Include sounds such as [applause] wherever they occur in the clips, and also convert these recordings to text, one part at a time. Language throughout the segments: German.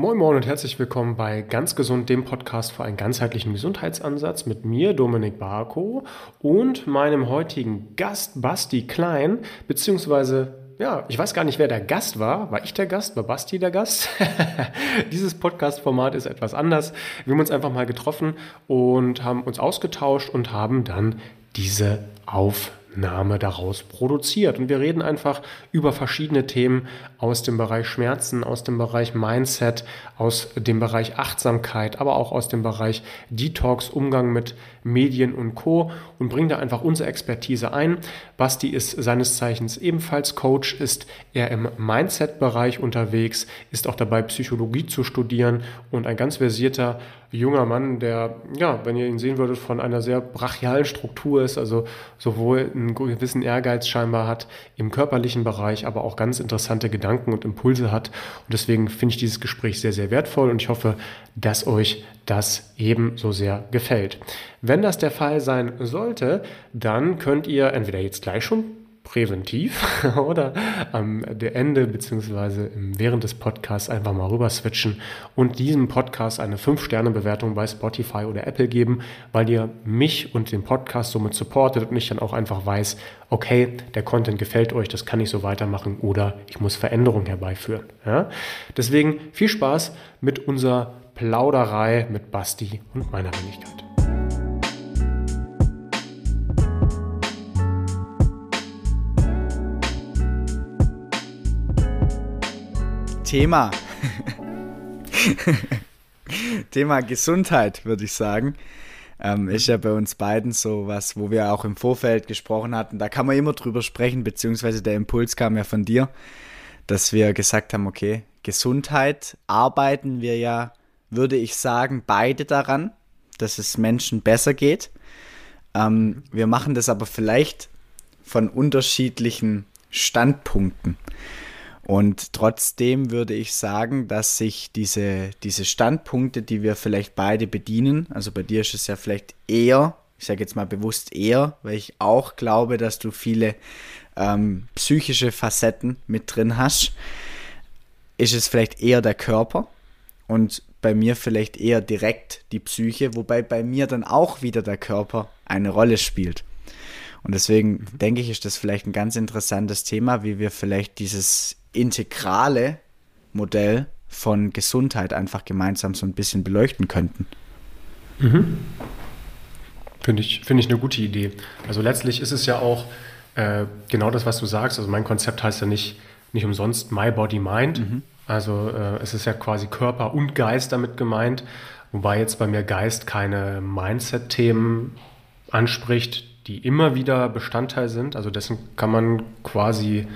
Moin Moin und herzlich willkommen bei Ganz Gesund, dem Podcast für einen ganzheitlichen Gesundheitsansatz mit mir, Dominik Barko, und meinem heutigen Gast, Basti Klein, beziehungsweise ja, ich weiß gar nicht, wer der Gast war. War ich der Gast? War Basti der Gast? [laughs] Dieses Podcast-Format ist etwas anders. Wir haben uns einfach mal getroffen und haben uns ausgetauscht und haben dann diese Aufnahme Name daraus produziert. Und wir reden einfach über verschiedene Themen aus dem Bereich Schmerzen, aus dem Bereich Mindset, aus dem Bereich Achtsamkeit, aber auch aus dem Bereich Detox, Umgang mit Medien und Co. und bringen da einfach unsere Expertise ein. Basti ist seines Zeichens ebenfalls Coach, ist er im Mindset-Bereich unterwegs, ist auch dabei, Psychologie zu studieren und ein ganz versierter junger Mann, der, ja, wenn ihr ihn sehen würdet, von einer sehr brachialen Struktur ist, also sowohl einen gewissen Ehrgeiz scheinbar hat im körperlichen Bereich, aber auch ganz interessante Gedanken und Impulse hat. Und deswegen finde ich dieses Gespräch sehr, sehr wertvoll und ich hoffe, dass euch das ebenso sehr gefällt. Wenn das der Fall sein sollte, dann könnt ihr entweder jetzt gleich schon präventiv [laughs] oder am Ende beziehungsweise während des Podcasts einfach mal rüber switchen und diesem Podcast eine 5-Sterne-Bewertung bei Spotify oder Apple geben, weil ihr mich und den Podcast somit supportet und ich dann auch einfach weiß, okay, der Content gefällt euch, das kann ich so weitermachen oder ich muss Veränderungen herbeiführen. Ja? Deswegen viel Spaß mit unserer Plauderei mit Basti und meiner Wenigkeit. Thema. [laughs] Thema Gesundheit, würde ich sagen. Ähm, ist ja bei uns beiden so was, wo wir auch im Vorfeld gesprochen hatten. Da kann man immer drüber sprechen, beziehungsweise der Impuls kam ja von dir, dass wir gesagt haben, okay, Gesundheit arbeiten wir ja, würde ich sagen, beide daran, dass es Menschen besser geht. Ähm, wir machen das aber vielleicht von unterschiedlichen Standpunkten. Und trotzdem würde ich sagen, dass sich diese, diese Standpunkte, die wir vielleicht beide bedienen, also bei dir ist es ja vielleicht eher, ich sage jetzt mal bewusst eher, weil ich auch glaube, dass du viele ähm, psychische Facetten mit drin hast, ist es vielleicht eher der Körper und bei mir vielleicht eher direkt die Psyche, wobei bei mir dann auch wieder der Körper eine Rolle spielt. Und deswegen mhm. denke ich, ist das vielleicht ein ganz interessantes Thema, wie wir vielleicht dieses integrale Modell von Gesundheit einfach gemeinsam so ein bisschen beleuchten könnten. Mhm. Finde ich, find ich eine gute Idee. Also letztlich ist es ja auch äh, genau das, was du sagst. Also mein Konzept heißt ja nicht, nicht umsonst My Body Mind. Mhm. Also äh, es ist ja quasi Körper und Geist damit gemeint. Wobei jetzt bei mir Geist keine Mindset-Themen anspricht, die immer wieder Bestandteil sind. Also dessen kann man quasi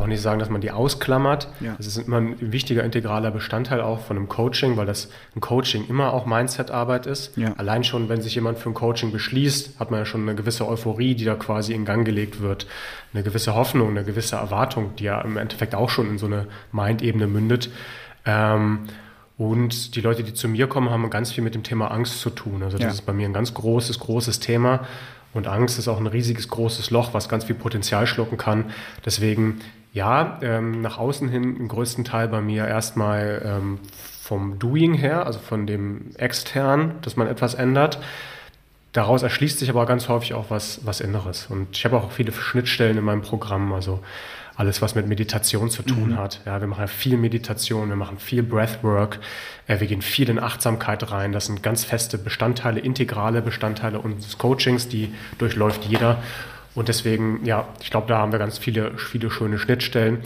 auch nicht sagen, dass man die ausklammert. Ja. Das ist immer ein wichtiger integraler Bestandteil auch von einem Coaching, weil das ein Coaching immer auch Mindset-Arbeit ist. Ja. Allein schon, wenn sich jemand für ein Coaching beschließt, hat man ja schon eine gewisse Euphorie, die da quasi in Gang gelegt wird. Eine gewisse Hoffnung, eine gewisse Erwartung, die ja im Endeffekt auch schon in so eine Mind-Ebene mündet. Ähm, und die Leute, die zu mir kommen, haben ganz viel mit dem Thema Angst zu tun. Also das ja. ist bei mir ein ganz großes, großes Thema. Und Angst ist auch ein riesiges, großes Loch, was ganz viel Potenzial schlucken kann. Deswegen ja, ähm, nach außen hin im größten Teil bei mir erstmal ähm, vom Doing her, also von dem extern, dass man etwas ändert. Daraus erschließt sich aber ganz häufig auch was, was Inneres. Und ich habe auch viele Schnittstellen in meinem Programm, also alles, was mit Meditation zu tun mhm. hat. Ja, wir machen viel Meditation, wir machen viel Breathwork, äh, wir gehen viel in Achtsamkeit rein. Das sind ganz feste Bestandteile, integrale Bestandteile unseres Coachings, die durchläuft jeder. Und deswegen, ja, ich glaube, da haben wir ganz viele, viele schöne Schnittstellen,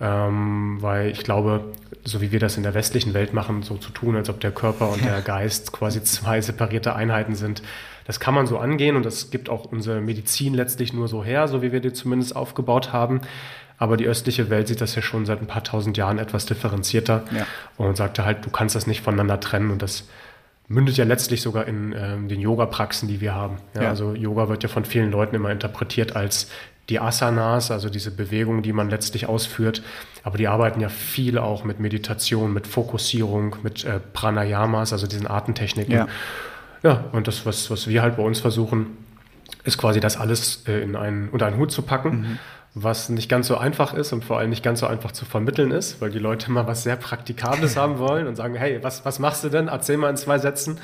ähm, weil ich glaube, so wie wir das in der westlichen Welt machen, so zu tun, als ob der Körper und der Geist quasi zwei separierte Einheiten sind, das kann man so angehen und das gibt auch unsere Medizin letztlich nur so her, so wie wir die zumindest aufgebaut haben. Aber die östliche Welt sieht das ja schon seit ein paar tausend Jahren etwas differenzierter ja. und sagte halt, du kannst das nicht voneinander trennen und das mündet ja letztlich sogar in ähm, den Yoga-Praxen, die wir haben. Ja, ja. Also Yoga wird ja von vielen Leuten immer interpretiert als die Asanas, also diese Bewegungen, die man letztlich ausführt. Aber die arbeiten ja viel auch mit Meditation, mit Fokussierung, mit äh, Pranayamas, also diesen Artentechniken. Ja. ja, und das, was, was wir halt bei uns versuchen, ist quasi das alles äh, in einen, unter einen Hut zu packen. Mhm was nicht ganz so einfach ist und vor allem nicht ganz so einfach zu vermitteln ist, weil die Leute mal was sehr Praktikables haben wollen und sagen, hey, was, was machst du denn? Erzähl mal in zwei Sätzen.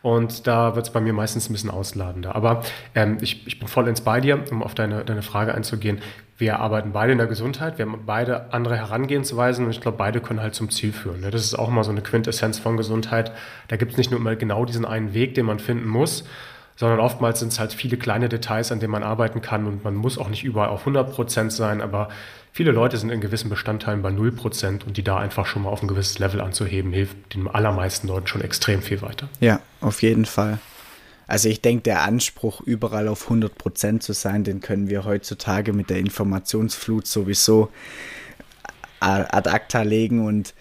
Und da wird es bei mir meistens ein bisschen ausladender. Aber ähm, ich, ich bin voll ins bei dir, um auf deine, deine Frage einzugehen. Wir arbeiten beide in der Gesundheit, wir haben beide andere Herangehensweisen und ich glaube, beide können halt zum Ziel führen. Ne? Das ist auch mal so eine Quintessenz von Gesundheit. Da gibt es nicht nur immer genau diesen einen Weg, den man finden muss, sondern oftmals sind es halt viele kleine Details, an denen man arbeiten kann und man muss auch nicht überall auf 100 Prozent sein, aber viele Leute sind in gewissen Bestandteilen bei 0 Prozent und die da einfach schon mal auf ein gewisses Level anzuheben, hilft den allermeisten Leuten schon extrem viel weiter. Ja, auf jeden Fall. Also ich denke, der Anspruch, überall auf 100 Prozent zu sein, den können wir heutzutage mit der Informationsflut sowieso ad acta legen und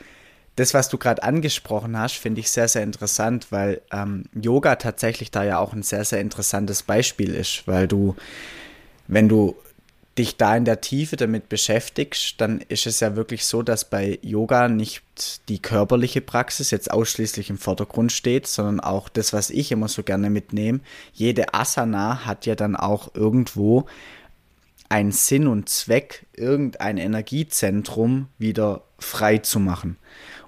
das, was du gerade angesprochen hast, finde ich sehr, sehr interessant, weil ähm, Yoga tatsächlich da ja auch ein sehr, sehr interessantes Beispiel ist, weil du, wenn du dich da in der Tiefe damit beschäftigst, dann ist es ja wirklich so, dass bei Yoga nicht die körperliche Praxis jetzt ausschließlich im Vordergrund steht, sondern auch das, was ich immer so gerne mitnehme. Jede Asana hat ja dann auch irgendwo einen Sinn und Zweck, irgendein Energiezentrum wieder frei zu machen.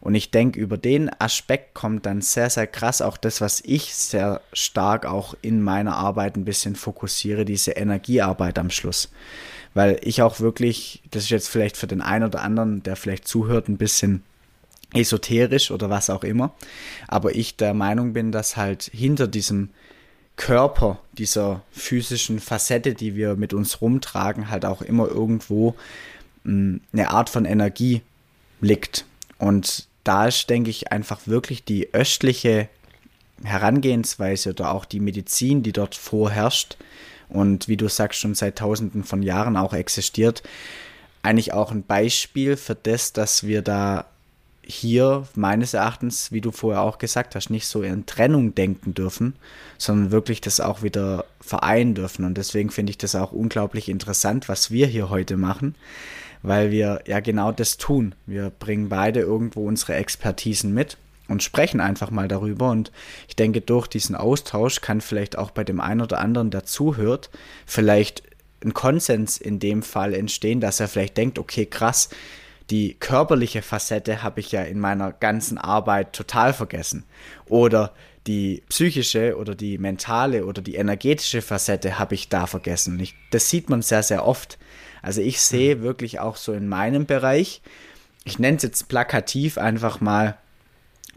Und ich denke, über den Aspekt kommt dann sehr, sehr krass auch das, was ich sehr stark auch in meiner Arbeit ein bisschen fokussiere, diese Energiearbeit am Schluss. Weil ich auch wirklich, das ist jetzt vielleicht für den einen oder anderen, der vielleicht zuhört, ein bisschen esoterisch oder was auch immer, aber ich der Meinung bin, dass halt hinter diesem Körper, dieser physischen Facette, die wir mit uns rumtragen, halt auch immer irgendwo hm, eine Art von Energie liegt. Und da ist, denke ich, einfach wirklich die östliche Herangehensweise oder auch die Medizin, die dort vorherrscht und wie du sagst, schon seit tausenden von Jahren auch existiert, eigentlich auch ein Beispiel für das, dass wir da hier meines Erachtens, wie du vorher auch gesagt hast, nicht so in Trennung denken dürfen, sondern wirklich das auch wieder vereinen dürfen. Und deswegen finde ich das auch unglaublich interessant, was wir hier heute machen, weil wir ja genau das tun. Wir bringen beide irgendwo unsere Expertisen mit und sprechen einfach mal darüber. Und ich denke, durch diesen Austausch kann vielleicht auch bei dem einen oder anderen, der zuhört, vielleicht ein Konsens in dem Fall entstehen, dass er vielleicht denkt, okay, krass, die körperliche Facette habe ich ja in meiner ganzen Arbeit total vergessen. Oder die psychische oder die mentale oder die energetische Facette habe ich da vergessen. Ich, das sieht man sehr, sehr oft. Also ich sehe mhm. wirklich auch so in meinem Bereich, ich nenne es jetzt plakativ einfach mal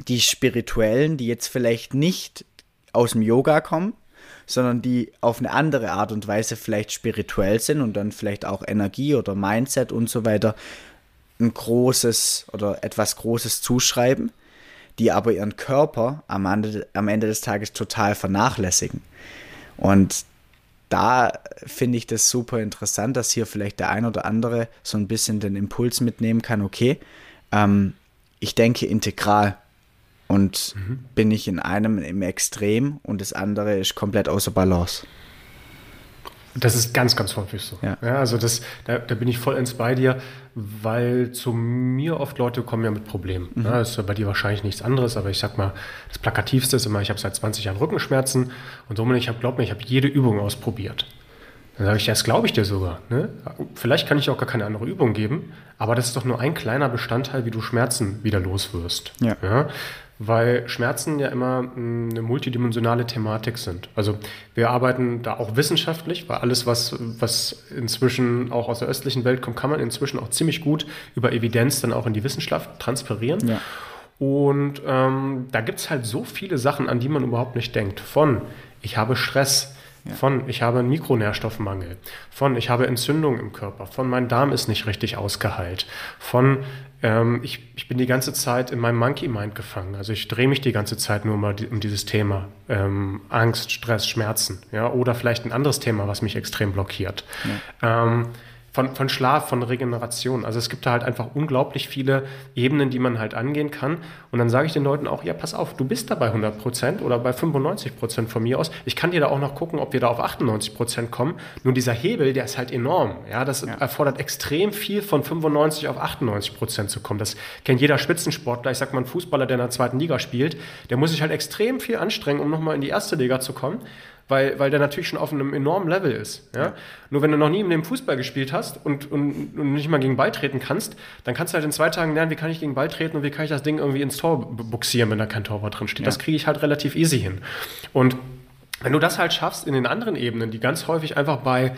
die Spirituellen, die jetzt vielleicht nicht aus dem Yoga kommen, sondern die auf eine andere Art und Weise vielleicht spirituell sind und dann vielleicht auch Energie oder Mindset und so weiter ein großes oder etwas Großes zuschreiben, die aber ihren Körper am Ende, am Ende des Tages total vernachlässigen. Und da finde ich das super interessant, dass hier vielleicht der ein oder andere so ein bisschen den Impuls mitnehmen kann, okay, ähm, ich denke integral und mhm. bin ich in einem im Extrem und das andere ist komplett außer Balance. Das ist ganz, ganz häufig so. Ja. ja also das, da, da, bin ich voll ins bei dir, weil zu mir oft Leute kommen ja mit Problemen. Mhm. Ja, das ist ja bei dir wahrscheinlich nichts anderes, aber ich sag mal, das Plakativste ist immer, ich habe seit 20 Jahren Rückenschmerzen und somit, ich habe, glaub mir, ich habe jede Übung ausprobiert. Dann sage ich, das glaube ich dir sogar. Ne? Vielleicht kann ich auch gar keine andere Übung geben, aber das ist doch nur ein kleiner Bestandteil, wie du Schmerzen wieder los wirst. Ja. ja? Weil Schmerzen ja immer hm, eine multidimensionale Thematik sind. Also wir arbeiten da auch wissenschaftlich, weil alles, was, was inzwischen auch aus der östlichen Welt kommt, kann man inzwischen auch ziemlich gut über Evidenz dann auch in die Wissenschaft transferieren. Ja. Und ähm, da gibt es halt so viele Sachen, an die man überhaupt nicht denkt. Von ich habe Stress, ja. Von ich habe einen Mikronährstoffmangel, von ich habe Entzündung im Körper, von mein Darm ist nicht richtig ausgeheilt, von ähm, ich, ich bin die ganze Zeit in meinem Monkey Mind gefangen. Also ich drehe mich die ganze Zeit nur mal um dieses Thema ähm, Angst, Stress, Schmerzen, ja, oder vielleicht ein anderes Thema, was mich extrem blockiert. Ja. Ähm, von, von Schlaf, von Regeneration. Also es gibt da halt einfach unglaublich viele Ebenen, die man halt angehen kann. Und dann sage ich den Leuten auch, ja, pass auf, du bist da bei 100 Prozent oder bei 95 Prozent von mir aus. Ich kann dir da auch noch gucken, ob wir da auf 98 Prozent kommen. Nur dieser Hebel, der ist halt enorm. Ja, das ja. erfordert extrem viel, von 95 auf 98 Prozent zu kommen. Das kennt jeder Spitzensportler. Ich sag mal, ein Fußballer, der in der zweiten Liga spielt, der muss sich halt extrem viel anstrengen, um nochmal in die erste Liga zu kommen weil, weil der natürlich schon auf einem enormen Level ist. Ja? ja. Nur wenn du noch nie in dem Fußball gespielt hast und, und, und nicht mal gegen Ball treten kannst, dann kannst du halt in zwei Tagen lernen, wie kann ich gegen Ball treten und wie kann ich das Ding irgendwie ins Tor buxieren, wenn da kein Torwart drin steht. Ja. Das kriege ich halt relativ easy hin. Und wenn du das halt schaffst in den anderen Ebenen, die ganz häufig einfach bei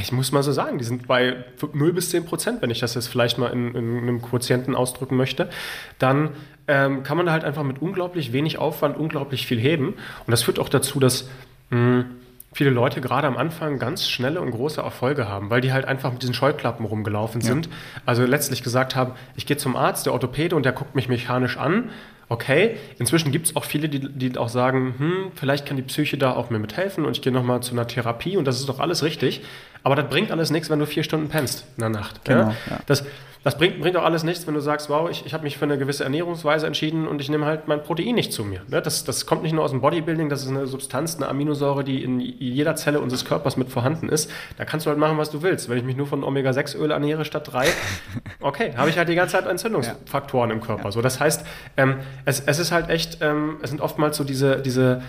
ich muss mal so sagen, die sind bei 0 bis 10 Prozent, wenn ich das jetzt vielleicht mal in, in einem Quotienten ausdrücken möchte, dann ähm, kann man da halt einfach mit unglaublich wenig Aufwand unglaublich viel heben. Und das führt auch dazu, dass mh, viele Leute gerade am Anfang ganz schnelle und große Erfolge haben, weil die halt einfach mit diesen Scheuklappen rumgelaufen sind. Ja. Also letztlich gesagt haben, ich gehe zum Arzt, der Orthopäde, und der guckt mich mechanisch an okay. Inzwischen gibt es auch viele, die, die auch sagen, hm, vielleicht kann die Psyche da auch mir mithelfen und ich gehe nochmal zu einer Therapie und das ist doch alles richtig. Aber das bringt alles nichts, wenn du vier Stunden pennst in der Nacht. Genau, ja? Ja. Das, das bringt, bringt auch alles nichts, wenn du sagst, wow, ich, ich habe mich für eine gewisse Ernährungsweise entschieden und ich nehme halt mein Protein nicht zu mir. Ne? Das, das kommt nicht nur aus dem Bodybuilding, das ist eine Substanz, eine Aminosäure, die in jeder Zelle unseres Körpers mit vorhanden ist. Da kannst du halt machen, was du willst. Wenn ich mich nur von Omega-6-Öl ernähre statt 3, [laughs] okay, habe ich halt die ganze Zeit Entzündungsfaktoren ja. im Körper. So, das heißt, ähm, es, es ist halt echt, ähm, es sind oftmals so diese, diese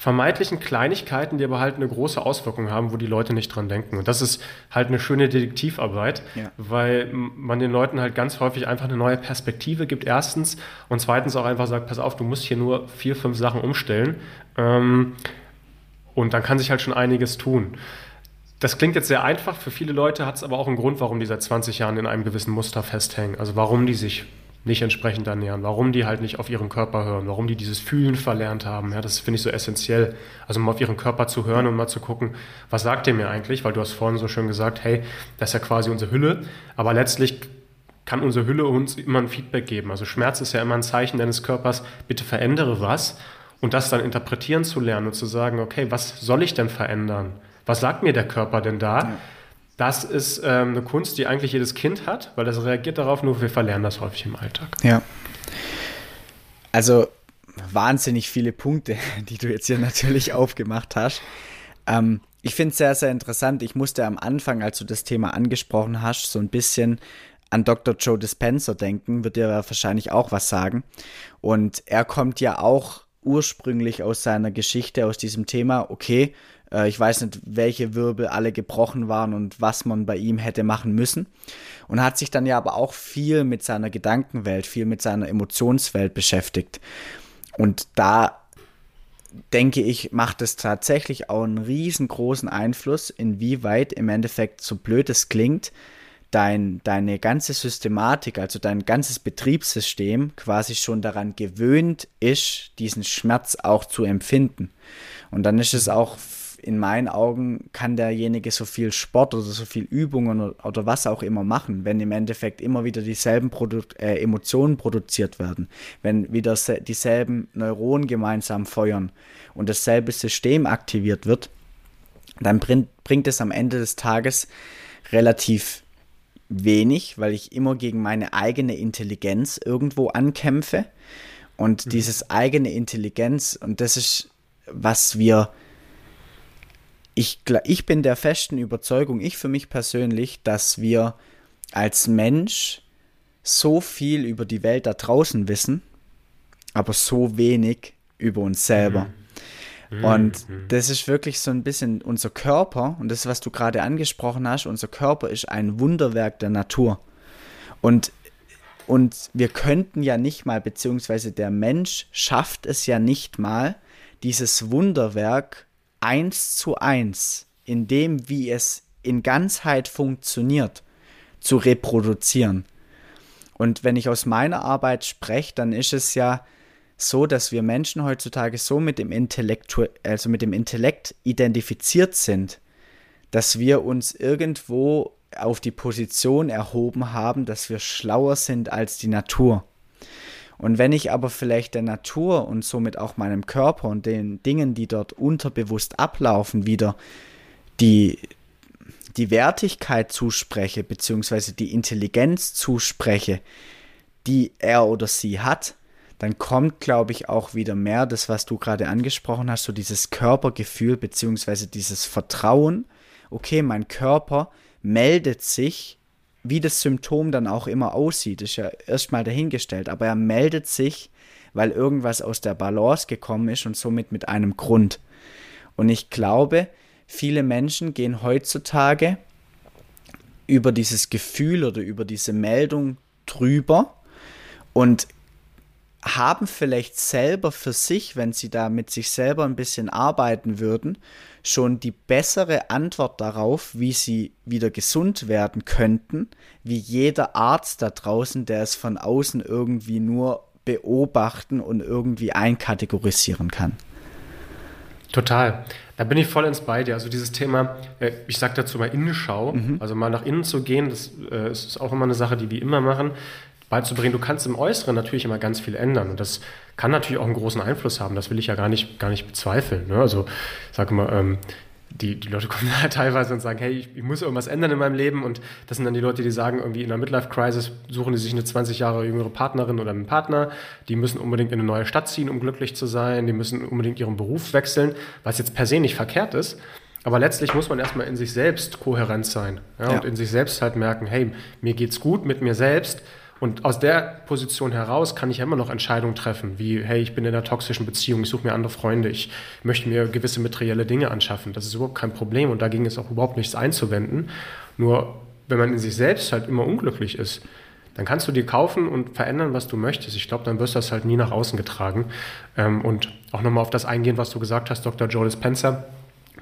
vermeintlichen Kleinigkeiten, die aber halt eine große Auswirkung haben, wo die Leute nicht dran denken. Und das ist halt eine schöne Detektivarbeit, ja. weil man den Leuten halt ganz häufig einfach eine neue Perspektive gibt, erstens, und zweitens auch einfach sagt, pass auf, du musst hier nur vier, fünf Sachen umstellen. Ähm, und dann kann sich halt schon einiges tun. Das klingt jetzt sehr einfach, für viele Leute hat es aber auch einen Grund, warum die seit 20 Jahren in einem gewissen Muster festhängen. Also warum die sich nicht entsprechend ernähren, warum die halt nicht auf ihren Körper hören, warum die dieses Fühlen verlernt haben. Ja, das finde ich so essentiell. Also mal auf ihren Körper zu hören und mal zu gucken, was sagt der mir eigentlich? Weil du hast vorhin so schön gesagt, hey, das ist ja quasi unsere Hülle, aber letztlich kann unsere Hülle uns immer ein Feedback geben. Also Schmerz ist ja immer ein Zeichen deines Körpers, bitte verändere was und das dann interpretieren zu lernen und zu sagen, okay, was soll ich denn verändern? Was sagt mir der Körper denn da? Ja das ist ähm, eine Kunst, die eigentlich jedes Kind hat, weil das reagiert darauf, nur wir verlernen das häufig im Alltag. Ja. Also wahnsinnig viele Punkte, [laughs] die du jetzt hier natürlich [laughs] aufgemacht hast. Ähm, ich finde es sehr, sehr interessant. Ich musste am Anfang, als du das Thema angesprochen hast, so ein bisschen an Dr. Joe Dispenza denken, wird dir wahrscheinlich auch was sagen. Und er kommt ja auch ursprünglich aus seiner Geschichte, aus diesem Thema, okay, äh, ich weiß nicht, welche Wirbel alle gebrochen waren und was man bei ihm hätte machen müssen. Und hat sich dann ja aber auch viel mit seiner Gedankenwelt, viel mit seiner Emotionswelt beschäftigt. Und da denke ich, macht es tatsächlich auch einen riesengroßen Einfluss, inwieweit im Endeffekt, so blöd es klingt, dein, deine ganze Systematik, also dein ganzes Betriebssystem quasi schon daran gewöhnt ist, diesen Schmerz auch zu empfinden. Und dann ist es auch in meinen Augen kann derjenige so viel Sport oder so viel Übungen oder, oder was auch immer machen, wenn im Endeffekt immer wieder dieselben Produ äh, Emotionen produziert werden, wenn wieder dieselben Neuronen gemeinsam feuern und dasselbe System aktiviert wird, dann bringt, bringt es am Ende des Tages relativ wenig, weil ich immer gegen meine eigene Intelligenz irgendwo ankämpfe. Und mhm. dieses eigene Intelligenz, und das ist, was wir ich, ich bin der festen Überzeugung, ich für mich persönlich, dass wir als Mensch so viel über die Welt da draußen wissen, aber so wenig über uns selber. Mhm. Und mhm. das ist wirklich so ein bisschen unser Körper, und das, was du gerade angesprochen hast, unser Körper ist ein Wunderwerk der Natur. Und, und wir könnten ja nicht mal, beziehungsweise der Mensch schafft es ja nicht mal, dieses Wunderwerk eins zu eins in dem, wie es in Ganzheit funktioniert, zu reproduzieren. Und wenn ich aus meiner Arbeit spreche, dann ist es ja so, dass wir Menschen heutzutage so mit dem Intellekt, also mit dem Intellekt identifiziert sind, dass wir uns irgendwo auf die Position erhoben haben, dass wir schlauer sind als die Natur. Und wenn ich aber vielleicht der Natur und somit auch meinem Körper und den Dingen, die dort unterbewusst ablaufen, wieder die, die Wertigkeit zuspreche, beziehungsweise die Intelligenz zuspreche, die er oder sie hat, dann kommt, glaube ich, auch wieder mehr das, was du gerade angesprochen hast, so dieses Körpergefühl, beziehungsweise dieses Vertrauen. Okay, mein Körper meldet sich wie das Symptom dann auch immer aussieht, ist ja erstmal dahingestellt, aber er meldet sich, weil irgendwas aus der Balance gekommen ist und somit mit einem Grund. Und ich glaube, viele Menschen gehen heutzutage über dieses Gefühl oder über diese Meldung drüber und haben vielleicht selber für sich, wenn sie da mit sich selber ein bisschen arbeiten würden, schon die bessere Antwort darauf, wie sie wieder gesund werden könnten, wie jeder Arzt da draußen, der es von außen irgendwie nur beobachten und irgendwie einkategorisieren kann. Total. Da bin ich voll ins Beide. Also dieses Thema, äh, ich sage dazu mal Innenschau, mhm. also mal nach innen zu gehen, das äh, ist auch immer eine Sache, die wir immer machen beizubringen. Du kannst im Äußeren natürlich immer ganz viel ändern und das kann natürlich auch einen großen Einfluss haben. Das will ich ja gar nicht, gar nicht bezweifeln. Ne? Also sag mal, ähm, die, die Leute kommen [laughs] da teilweise und sagen, hey, ich, ich, muss irgendwas ändern in meinem Leben und das sind dann die Leute, die sagen, irgendwie in einer Midlife-Crisis suchen die sich eine 20 Jahre jüngere Partnerin oder einen Partner, die müssen unbedingt in eine neue Stadt ziehen, um glücklich zu sein, die müssen unbedingt ihren Beruf wechseln, was jetzt per se nicht verkehrt ist, aber letztlich muss man erstmal in sich selbst kohärent sein ja, ja. und in sich selbst halt merken, hey, mir geht's gut mit mir selbst, und aus der Position heraus kann ich ja immer noch Entscheidungen treffen, wie, hey, ich bin in einer toxischen Beziehung, ich suche mir andere Freunde, ich möchte mir gewisse materielle Dinge anschaffen. Das ist überhaupt kein Problem und da ging es auch überhaupt nichts einzuwenden. Nur wenn man in sich selbst halt immer unglücklich ist, dann kannst du dir kaufen und verändern, was du möchtest. Ich glaube, dann wirst du das halt nie nach außen getragen. Ähm, und auch nochmal auf das eingehen, was du gesagt hast, Dr. Joel Spencer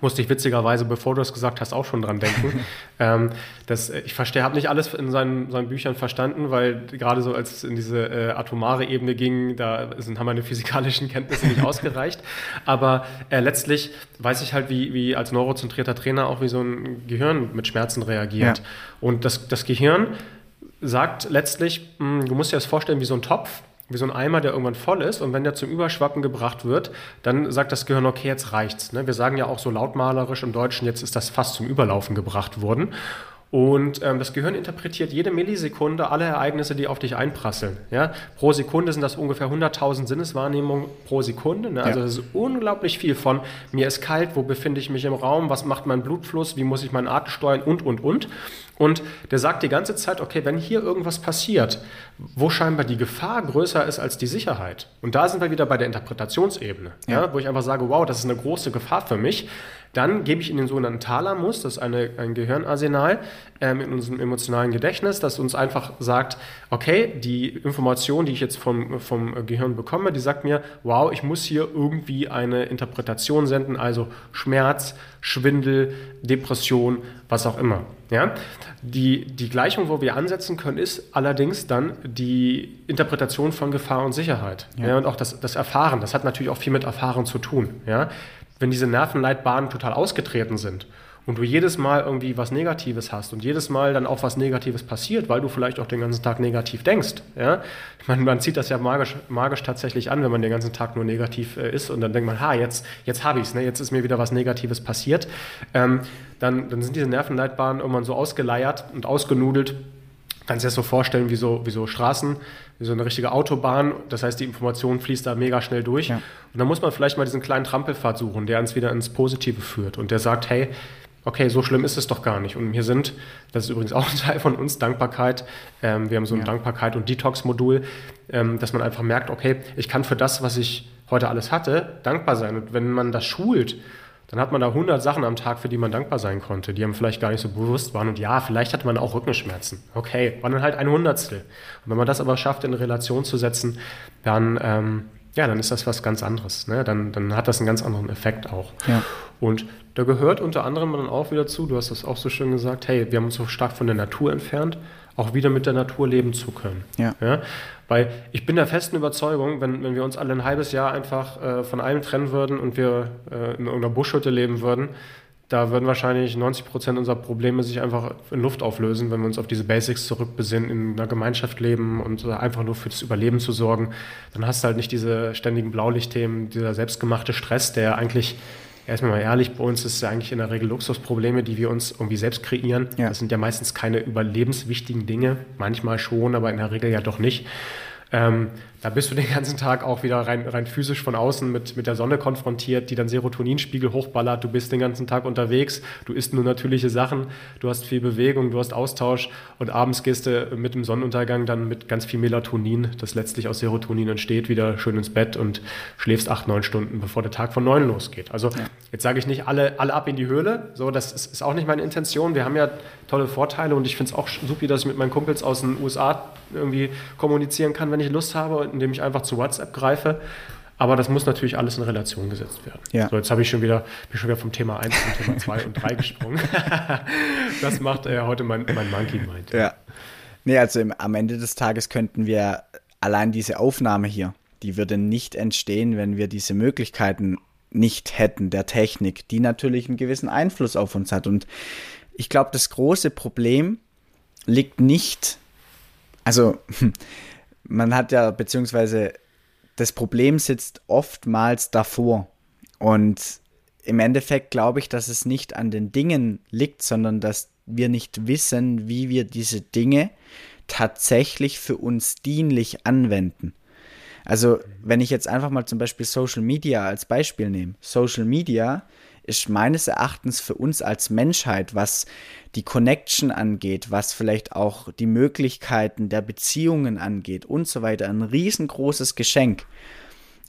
musste ich witzigerweise, bevor du es gesagt hast, auch schon dran denken. [laughs] ähm, das, ich verstehe, habe nicht alles in seinen, seinen Büchern verstanden, weil gerade so als es in diese äh, atomare Ebene ging, da sind, haben meine physikalischen Kenntnisse nicht [laughs] ausgereicht. Aber äh, letztlich weiß ich halt, wie, wie als neurozentrierter Trainer auch, wie so ein Gehirn mit Schmerzen reagiert. Ja. Und das, das Gehirn sagt letztlich, mh, hm, du musst dir das vorstellen wie so ein Topf wie so ein Eimer, der irgendwann voll ist und wenn der zum Überschwappen gebracht wird, dann sagt das Gehirn, okay, jetzt reicht's. Ne? Wir sagen ja auch so lautmalerisch im Deutschen, jetzt ist das fast zum Überlaufen gebracht worden. Und ähm, das Gehirn interpretiert jede Millisekunde alle Ereignisse, die auf dich einprasseln. Ja? Pro Sekunde sind das ungefähr 100.000 Sinneswahrnehmungen pro Sekunde. Ne? Also ja. das ist unglaublich viel von mir ist kalt, wo befinde ich mich im Raum, was macht mein Blutfluss, wie muss ich meinen Atem steuern und, und, und. Und der sagt die ganze Zeit, okay, wenn hier irgendwas passiert, wo scheinbar die Gefahr größer ist als die Sicherheit. Und da sind wir wieder bei der Interpretationsebene, ja. ja wo ich einfach sage, wow, das ist eine große Gefahr für mich. Dann gebe ich in den sogenannten Thalamus, das ist eine, ein Gehirnarsenal ähm, in unserem emotionalen Gedächtnis, das uns einfach sagt, okay, die Information, die ich jetzt vom, vom Gehirn bekomme, die sagt mir, wow, ich muss hier irgendwie eine Interpretation senden, also Schmerz, Schwindel, Depression, was auch immer. Ja? Die, die Gleichung, wo wir ansetzen können, ist allerdings dann die Interpretation von Gefahr und Sicherheit. Ja. ja. und auch das, das Erfahren. Das hat natürlich auch viel mit Erfahren zu tun. Ja? Wenn diese Nervenleitbahnen total ausgetreten sind und du jedes Mal irgendwie was Negatives hast und jedes Mal dann auch was Negatives passiert, weil du vielleicht auch den ganzen Tag negativ denkst. Ja? Ich meine, man zieht das ja magisch, magisch tatsächlich an, wenn man den ganzen Tag nur negativ äh, ist und dann denkt man, ha, jetzt, jetzt habe ich es, ne? jetzt ist mir wieder was Negatives passiert. Ähm, dann, dann sind diese Nervenleitbahnen irgendwann so ausgeleiert und ausgenudelt. Kannst dir das so vorstellen wie so, wie so Straßen, wie so eine richtige Autobahn. Das heißt, die Information fließt da mega schnell durch. Ja. Und dann muss man vielleicht mal diesen kleinen Trampelpfad suchen, der uns wieder ins Positive führt und der sagt, hey, okay, so schlimm ist es doch gar nicht. Und wir sind, das ist übrigens [laughs] auch ein Teil von uns, Dankbarkeit. Ähm, wir haben so ein ja. Dankbarkeit- und Detox-Modul, ähm, dass man einfach merkt, okay, ich kann für das, was ich heute alles hatte, dankbar sein. Und wenn man das schult, dann hat man da 100 Sachen am Tag, für die man dankbar sein konnte, die einem vielleicht gar nicht so bewusst waren. Und ja, vielleicht hatte man auch Rückenschmerzen. Okay, war dann halt ein Hundertstel. Und wenn man das aber schafft, in Relation zu setzen, dann, ähm, ja, dann ist das was ganz anderes. Ne? Dann, dann hat das einen ganz anderen Effekt auch. Ja. Und da gehört unter anderem dann auch wieder zu, du hast das auch so schön gesagt, hey, wir haben uns so stark von der Natur entfernt, auch wieder mit der Natur leben zu können. Ja. ja? Weil ich bin der festen Überzeugung, wenn, wenn wir uns alle ein halbes Jahr einfach äh, von allem trennen würden und wir äh, in irgendeiner Buschhütte leben würden, da würden wahrscheinlich 90 Prozent unserer Probleme sich einfach in Luft auflösen, wenn wir uns auf diese Basics zurückbesinnen, in einer Gemeinschaft leben und einfach nur für das Überleben zu sorgen. Dann hast du halt nicht diese ständigen Blaulichtthemen, dieser selbstgemachte Stress, der eigentlich erstmal mal ehrlich, bei uns ist es ja eigentlich in der Regel Luxusprobleme, die wir uns irgendwie selbst kreieren. Ja. Das sind ja meistens keine überlebenswichtigen Dinge, manchmal schon, aber in der Regel ja doch nicht. Ähm, da bist du den ganzen Tag auch wieder rein, rein physisch von außen mit, mit der Sonne konfrontiert, die dann Serotoninspiegel hochballert. Du bist den ganzen Tag unterwegs, du isst nur natürliche Sachen, du hast viel Bewegung, du hast Austausch und abends gehst du mit dem Sonnenuntergang dann mit ganz viel Melatonin, das letztlich aus Serotonin entsteht, wieder schön ins Bett und schläfst acht, neun Stunden, bevor der Tag von neun losgeht. Also ja. jetzt sage ich nicht alle, alle ab in die Höhle, so, das ist, ist auch nicht meine Intention. Wir haben ja tolle Vorteile und ich finde es auch super, dass ich mit meinen Kumpels aus den USA irgendwie kommunizieren kann, wenn ich Lust habe, indem ich einfach zu WhatsApp greife. Aber das muss natürlich alles in Relation gesetzt werden. Ja. So, jetzt habe ich schon wieder, bin schon wieder vom Thema 1 zum Thema 2 und 3 gesprungen. [laughs] das macht äh, heute mein, mein Monkey Mind. Ja. Nee, also im, am Ende des Tages könnten wir allein diese Aufnahme hier, die würde nicht entstehen, wenn wir diese Möglichkeiten nicht hätten der Technik, die natürlich einen gewissen Einfluss auf uns hat. Und ich glaube, das große Problem liegt nicht, also man hat ja, beziehungsweise das Problem sitzt oftmals davor. Und im Endeffekt glaube ich, dass es nicht an den Dingen liegt, sondern dass wir nicht wissen, wie wir diese Dinge tatsächlich für uns dienlich anwenden. Also, wenn ich jetzt einfach mal zum Beispiel Social Media als Beispiel nehme. Social Media ist meines Erachtens für uns als Menschheit, was die Connection angeht, was vielleicht auch die Möglichkeiten der Beziehungen angeht und so weiter, ein riesengroßes Geschenk.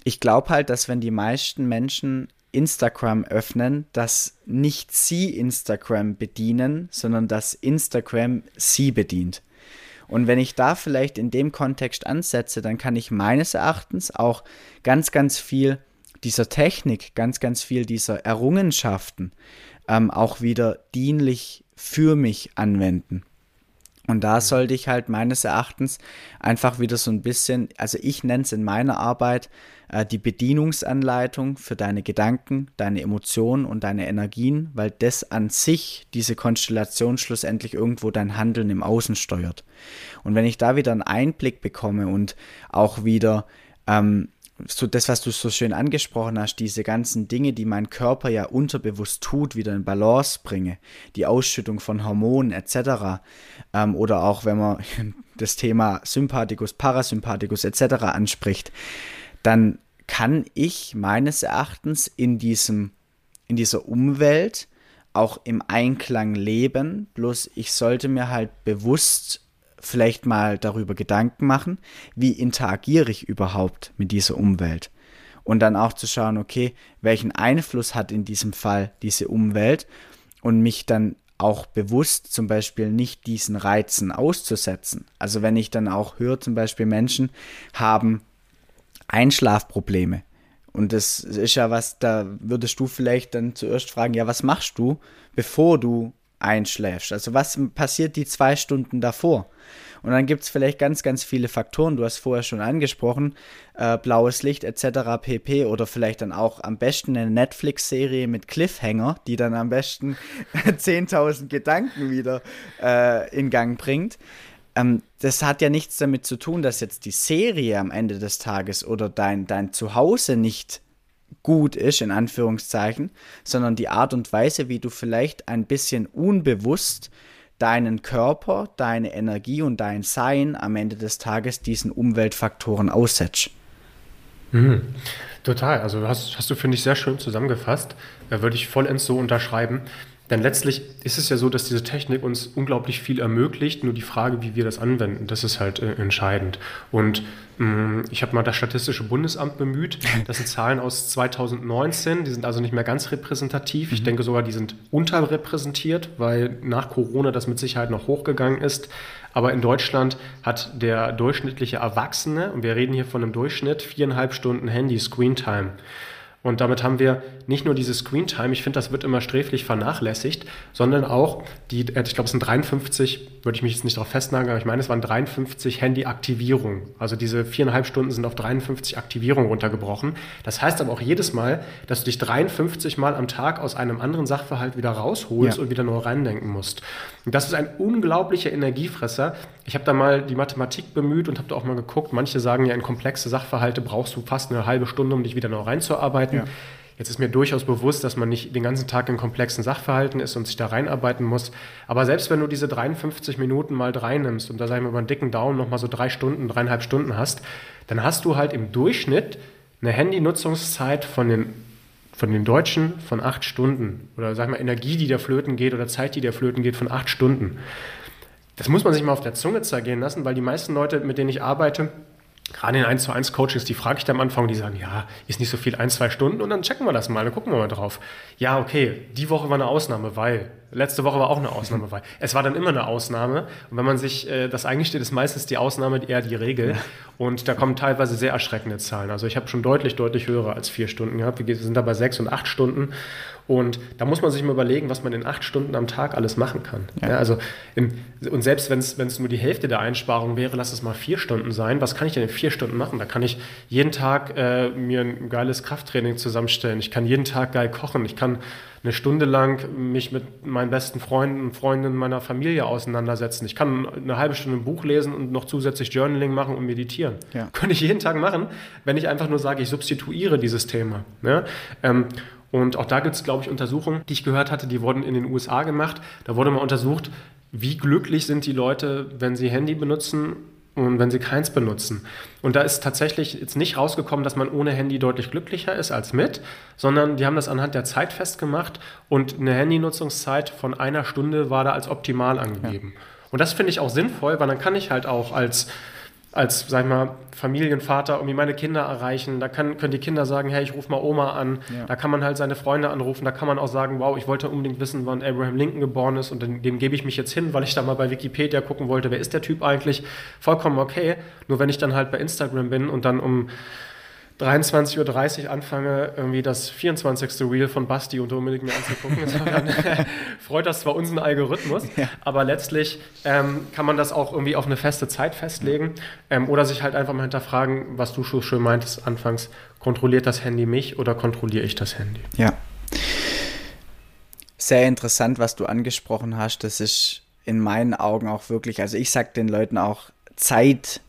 Ich glaube halt, dass wenn die meisten Menschen Instagram öffnen, dass nicht sie Instagram bedienen, sondern dass Instagram sie bedient. Und wenn ich da vielleicht in dem Kontext ansetze, dann kann ich meines Erachtens auch ganz, ganz viel dieser Technik, ganz, ganz viel dieser Errungenschaften ähm, auch wieder dienlich für mich anwenden. Und da sollte ich halt meines Erachtens einfach wieder so ein bisschen, also ich nenne es in meiner Arbeit äh, die Bedienungsanleitung für deine Gedanken, deine Emotionen und deine Energien, weil das an sich diese Konstellation schlussendlich irgendwo dein Handeln im Außen steuert. Und wenn ich da wieder einen Einblick bekomme und auch wieder ähm, so das, was du so schön angesprochen hast, diese ganzen Dinge, die mein Körper ja unterbewusst tut, wieder in Balance bringe, die Ausschüttung von Hormonen etc. Ähm, oder auch wenn man [laughs] das Thema Sympathikus, Parasympathikus etc. anspricht, dann kann ich meines Erachtens in diesem in dieser Umwelt auch im Einklang leben, bloß ich sollte mir halt bewusst vielleicht mal darüber Gedanken machen, wie interagiere ich überhaupt mit dieser Umwelt. Und dann auch zu schauen, okay, welchen Einfluss hat in diesem Fall diese Umwelt und mich dann auch bewusst zum Beispiel nicht diesen Reizen auszusetzen. Also wenn ich dann auch höre, zum Beispiel Menschen haben Einschlafprobleme. Und das ist ja was, da würdest du vielleicht dann zuerst fragen, ja, was machst du, bevor du einschläfst? Also was passiert die zwei Stunden davor? Und dann gibt es vielleicht ganz, ganz viele Faktoren, du hast vorher schon angesprochen, äh, blaues Licht etc. pp. Oder vielleicht dann auch am besten eine Netflix-Serie mit Cliffhanger, die dann am besten [laughs] 10.000 Gedanken wieder äh, in Gang bringt. Ähm, das hat ja nichts damit zu tun, dass jetzt die Serie am Ende des Tages oder dein, dein Zuhause nicht gut ist, in Anführungszeichen, sondern die Art und Weise, wie du vielleicht ein bisschen unbewusst deinen Körper, deine Energie und dein Sein am Ende des Tages diesen Umweltfaktoren aussetzt. Mhm. Total. Also hast, hast du, finde ich, sehr schön zusammengefasst. Da würde ich vollends so unterschreiben. Denn letztlich ist es ja so, dass diese Technik uns unglaublich viel ermöglicht. Nur die Frage, wie wir das anwenden, das ist halt äh, entscheidend. Und mh, mm, ich habe mal das Statistische Bundesamt bemüht. [laughs] Das sind Zahlen aus 2019. Die sind also nicht mehr ganz repräsentativ. Ich mhm. denke sogar, die sind unterrepräsentiert, weil nach Corona das mit Sicherheit noch hochgegangen ist. Aber in Deutschland hat der durchschnittliche Erwachsene, und wir reden hier von einem Durchschnitt, viereinhalb Stunden Handy-Screen-Time. Und damit haben wir nicht nur diese Screen Time, ich finde, das wird immer sträflich vernachlässigt, sondern auch die, äh, ich glaube, es sind 53, würde ich mich jetzt nicht darauf festnageln, aber ich meine, es waren 53 Handy-Aktivierungen. Also diese viereinhalb Stunden sind auf 53 Aktivierungen runtergebrochen. Das heißt aber auch jedes Mal, dass du dich 53 Mal am Tag aus einem anderen Sachverhalt wieder rausholst ja. und wieder neu reindenken musst. Und das ist ein unglaublicher Energiefresser. Ich habe da mal die Mathematik bemüht und habe da auch mal geguckt. Manche sagen ja, in komplexe Sachverhalte brauchst du fast eine halbe Stunde, um dich wieder neu reinzuarbeiten. Ja. Jetzt ist mir durchaus bewusst, dass man nicht den ganzen Tag in komplexen Sachverhalten ist und sich da reinarbeiten muss. Aber selbst wenn du diese 53 Minuten mal drei nimmst und da sagen wir über einen dicken Daumen nochmal so drei Stunden, dreieinhalb Stunden hast, dann hast du halt im Durchschnitt eine Handynutzungszeit von den, von den Deutschen von acht Stunden. Oder sag mal, Energie, die der flöten geht oder Zeit, die der flöten geht, von acht Stunden. Das muss man sich mal auf der Zunge zergehen lassen, weil die meisten Leute, mit denen ich arbeite, gerade in 1 zu 1 Coachings, die frage ich dann am Anfang, die sagen, ja, ist nicht so viel, ein, zwei Stunden und dann checken wir das mal, dann gucken wir mal drauf. Ja, okay, die Woche war eine Ausnahme, weil, letzte Woche war auch eine Ausnahme, weil, [laughs] es war dann immer eine Ausnahme und wenn man sich äh, das eingesteht, ist meistens die Ausnahme eher die Regel und da kommen teilweise sehr erschreckende Zahlen. Also ich habe schon deutlich, deutlich höhere als vier Stunden gehabt, wir sind da bei sechs und acht Stunden und da muss man sich mal überlegen, was man in acht Stunden am Tag alles machen kann. Ja. Ja, also in, und selbst wenn es nur die Hälfte der Einsparung wäre, lass es mal vier Stunden sein. Was kann ich denn in vier Stunden machen? Da kann ich jeden Tag äh, mir ein geiles Krafttraining zusammenstellen. Ich kann jeden Tag geil kochen. Ich kann eine Stunde lang mich mit meinen besten Freunden und Freundinnen meiner Familie auseinandersetzen. Ich kann eine halbe Stunde ein Buch lesen und noch zusätzlich Journaling machen und meditieren. Ja. Könnte ich jeden Tag machen, wenn ich einfach nur sage, ich substituiere dieses Thema. Ne? Ähm, und auch da gibt es, glaube ich, Untersuchungen, die ich gehört hatte, die wurden in den USA gemacht. Da wurde mal untersucht, wie glücklich sind die Leute, wenn sie Handy benutzen und wenn sie keins benutzen. Und da ist tatsächlich jetzt nicht rausgekommen, dass man ohne Handy deutlich glücklicher ist als mit, sondern die haben das anhand der Zeit festgemacht und eine Handynutzungszeit von einer Stunde war da als optimal angegeben. Ja. Und das finde ich auch sinnvoll, weil dann kann ich halt auch als als, sag ich mal, Familienvater irgendwie meine Kinder erreichen. Da kann, können die Kinder sagen, hey, ich rufe mal Oma an. Ja. Da kann man halt seine Freunde anrufen. Da kann man auch sagen, wow, ich wollte unbedingt wissen, wann Abraham Lincoln geboren ist und dem, dem gebe ich mich jetzt hin, weil ich da mal bei Wikipedia gucken wollte, wer ist der Typ eigentlich. Vollkommen okay. Nur wenn ich dann halt bei Instagram bin und dann um 23.30 Uhr anfange, irgendwie das 24. Reel von Basti und Dominik mir anzugucken, [laughs] dann [laughs] freut das zwar unseren Algorithmus, ja. aber letztlich ähm, kann man das auch irgendwie auf eine feste Zeit festlegen ähm, oder sich halt einfach mal hinterfragen, was du schon schön meintest anfangs, kontrolliert das Handy mich oder kontrolliere ich das Handy? Ja. Sehr interessant, was du angesprochen hast. Das ist in meinen Augen auch wirklich, also ich sage den Leuten auch, Zeit